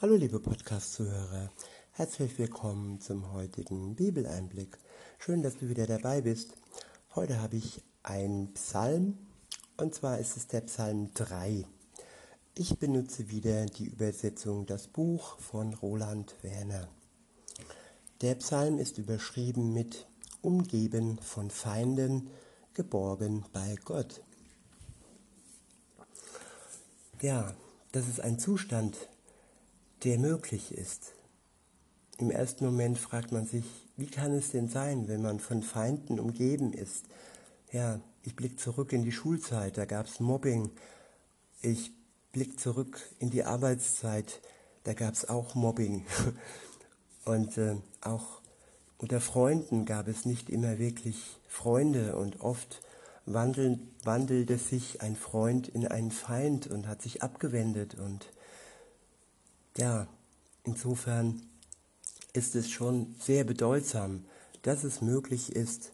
Hallo liebe Podcast-Zuhörer, herzlich willkommen zum heutigen Bibeleinblick. Schön, dass du wieder dabei bist. Heute habe ich einen Psalm und zwar ist es der Psalm 3. Ich benutze wieder die Übersetzung Das Buch von Roland Werner. Der Psalm ist überschrieben mit Umgeben von Feinden, geborgen bei Gott. Ja, das ist ein Zustand, der möglich ist. Im ersten Moment fragt man sich, wie kann es denn sein, wenn man von Feinden umgeben ist? Ja, ich blicke zurück in die Schulzeit, da gab es Mobbing. Ich blicke zurück in die Arbeitszeit, da gab es auch Mobbing. Und äh, auch unter Freunden gab es nicht immer wirklich Freunde und oft wandelte sich ein Freund in einen Feind und hat sich abgewendet und ja, insofern ist es schon sehr bedeutsam, dass es möglich ist,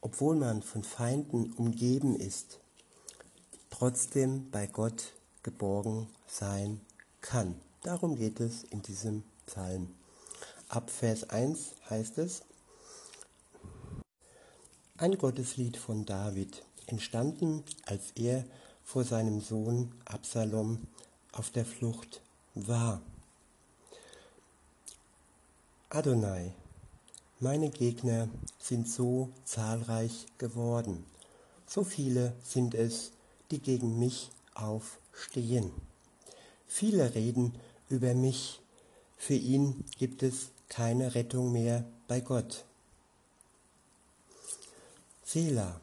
obwohl man von Feinden umgeben ist, trotzdem bei Gott geborgen sein kann. Darum geht es in diesem Psalm. Ab Vers 1 heißt es, ein Gotteslied von David, entstanden, als er vor seinem Sohn Absalom auf der Flucht war. Adonai, meine Gegner sind so zahlreich geworden, so viele sind es, die gegen mich aufstehen. Viele reden über mich, für ihn gibt es keine Rettung mehr bei Gott. Selah,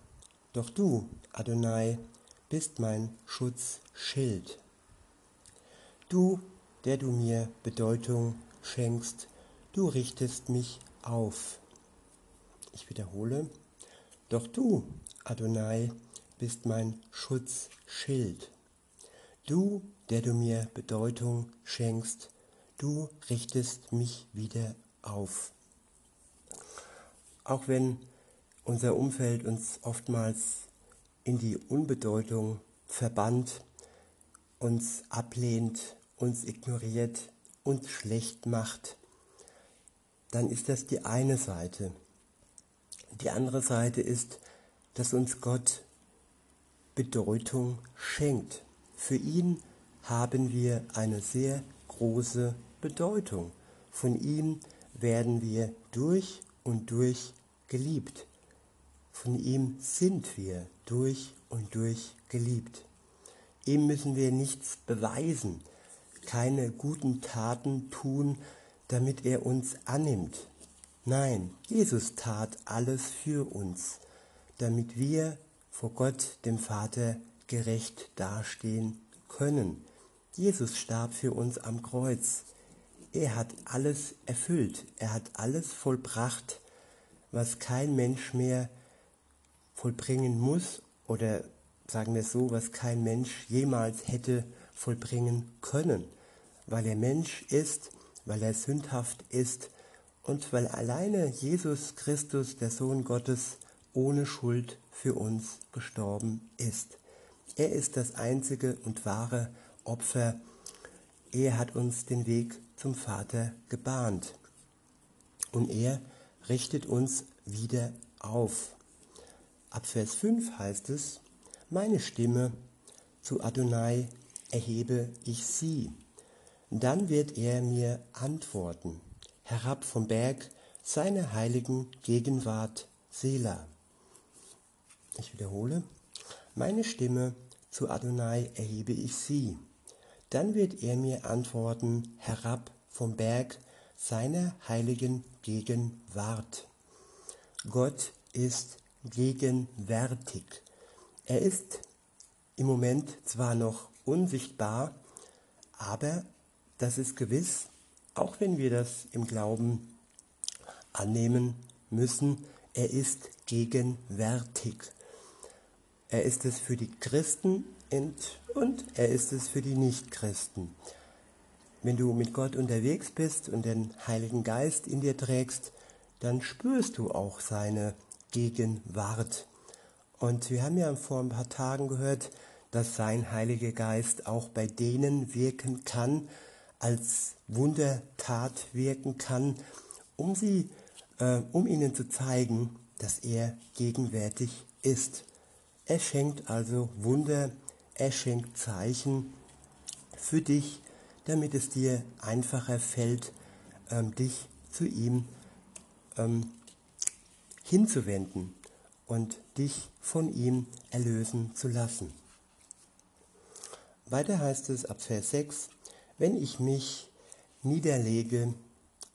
doch du, Adonai, bist mein Schutzschild. Du, der du mir Bedeutung schenkst, du richtest mich auf. Ich wiederhole, doch du, Adonai, bist mein Schutzschild. Du, der du mir Bedeutung schenkst, du richtest mich wieder auf. Auch wenn unser Umfeld uns oftmals in die Unbedeutung verbannt, uns ablehnt, uns ignoriert, uns schlecht macht, dann ist das die eine Seite. Die andere Seite ist, dass uns Gott Bedeutung schenkt. Für ihn haben wir eine sehr große Bedeutung. Von ihm werden wir durch und durch geliebt. Von ihm sind wir durch und durch geliebt. Ihm müssen wir nichts beweisen, keine guten Taten tun, damit er uns annimmt. Nein, Jesus tat alles für uns, damit wir vor Gott, dem Vater, gerecht dastehen können. Jesus starb für uns am Kreuz. Er hat alles erfüllt, er hat alles vollbracht, was kein Mensch mehr vollbringen muss oder sagen wir so, was kein Mensch jemals hätte vollbringen können, weil er Mensch ist weil er sündhaft ist und weil alleine Jesus Christus, der Sohn Gottes, ohne Schuld für uns gestorben ist. Er ist das einzige und wahre Opfer. Er hat uns den Weg zum Vater gebahnt. Und er richtet uns wieder auf. Ab Vers 5 heißt es, meine Stimme zu Adonai erhebe ich sie. Dann wird er mir antworten, herab vom Berg seiner heiligen Gegenwart Sela. Ich wiederhole, meine Stimme zu Adonai erhebe ich sie. Dann wird er mir antworten, herab vom Berg seiner heiligen Gegenwart. Gott ist gegenwärtig. Er ist im Moment zwar noch unsichtbar, aber das ist gewiss, auch wenn wir das im Glauben annehmen müssen, er ist gegenwärtig. Er ist es für die Christen und er ist es für die Nichtchristen. Wenn du mit Gott unterwegs bist und den Heiligen Geist in dir trägst, dann spürst du auch seine Gegenwart. Und wir haben ja vor ein paar Tagen gehört, dass sein Heiliger Geist auch bei denen wirken kann, als Wundertat wirken kann, um, sie, äh, um ihnen zu zeigen, dass er gegenwärtig ist. Er schenkt also Wunder, er schenkt Zeichen für dich, damit es dir einfacher fällt, ähm, dich zu ihm ähm, hinzuwenden und dich von ihm erlösen zu lassen. Weiter heißt es ab Vers 6, wenn ich mich niederlege,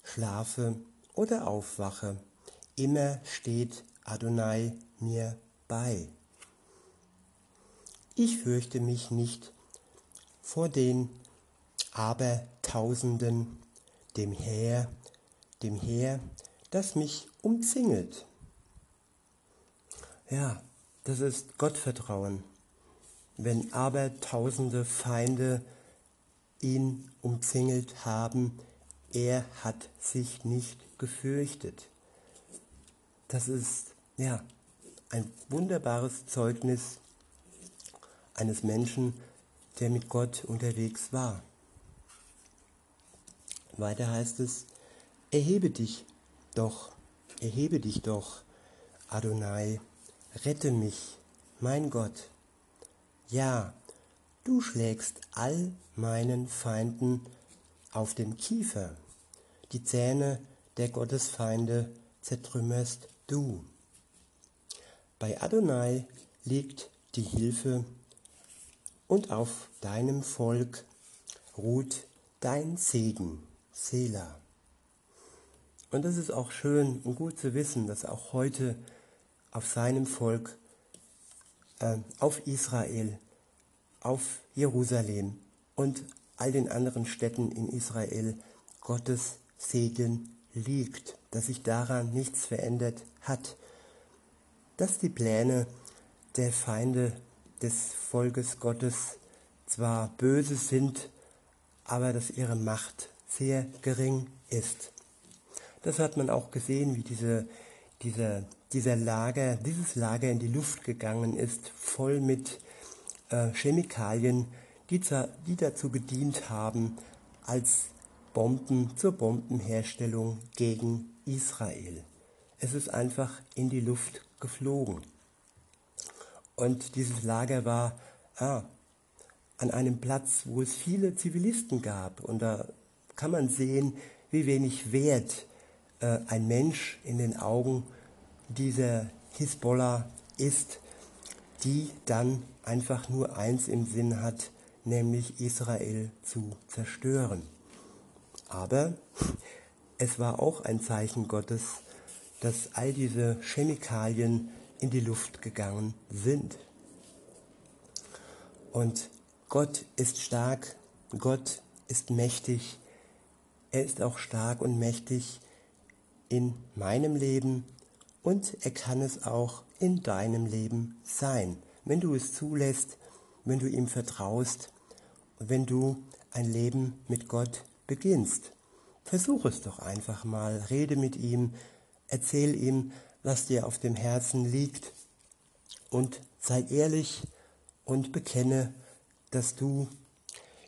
schlafe oder aufwache, immer steht Adonai mir bei. Ich fürchte mich nicht vor den Abertausenden, dem Heer, dem Heer, das mich umzingelt. Ja, das ist Gottvertrauen. Wenn Abertausende Feinde ihn umzingelt haben, er hat sich nicht gefürchtet. Das ist ja ein wunderbares Zeugnis eines Menschen, der mit Gott unterwegs war. Weiter heißt es, erhebe dich doch, erhebe dich doch, Adonai, rette mich, mein Gott. Ja, du schlägst all meinen Feinden auf den Kiefer, die Zähne der Gottesfeinde zertrümmerst du. Bei Adonai liegt die Hilfe und auf deinem Volk ruht dein Segen, Sela. Und das ist auch schön und gut zu wissen, dass auch heute auf seinem Volk, äh, auf Israel, auf Jerusalem und all den anderen Städten in Israel Gottes Segen liegt, dass sich daran nichts verändert hat, dass die Pläne der Feinde des Volkes Gottes zwar böse sind, aber dass ihre Macht sehr gering ist. Das hat man auch gesehen, wie diese, diese, dieser Lager, dieses Lager in die Luft gegangen ist, voll mit Chemikalien, die, die dazu gedient haben, als Bomben zur Bombenherstellung gegen Israel. Es ist einfach in die Luft geflogen. Und dieses Lager war ah, an einem Platz, wo es viele Zivilisten gab. Und da kann man sehen, wie wenig Wert äh, ein Mensch in den Augen dieser Hisbollah ist, die dann einfach nur eins im Sinn hat, nämlich Israel zu zerstören. Aber es war auch ein Zeichen Gottes, dass all diese Chemikalien in die Luft gegangen sind. Und Gott ist stark, Gott ist mächtig, er ist auch stark und mächtig in meinem Leben und er kann es auch in deinem Leben sein, wenn du es zulässt, wenn du ihm vertraust wenn du ein Leben mit Gott beginnst. Versuch es doch einfach mal, rede mit ihm, erzähl ihm, was dir auf dem Herzen liegt. Und sei ehrlich und bekenne, dass du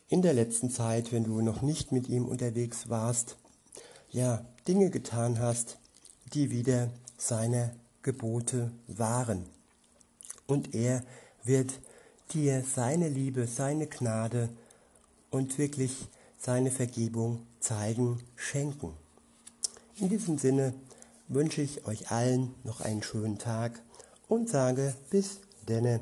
in der letzten Zeit, wenn du noch nicht mit ihm unterwegs warst, ja, Dinge getan hast, die wieder seine Gebote waren. Und er wird dir seine Liebe, seine Gnade und wirklich seine Vergebung zeigen, schenken. In diesem Sinne wünsche ich euch allen noch einen schönen Tag und sage bis denne.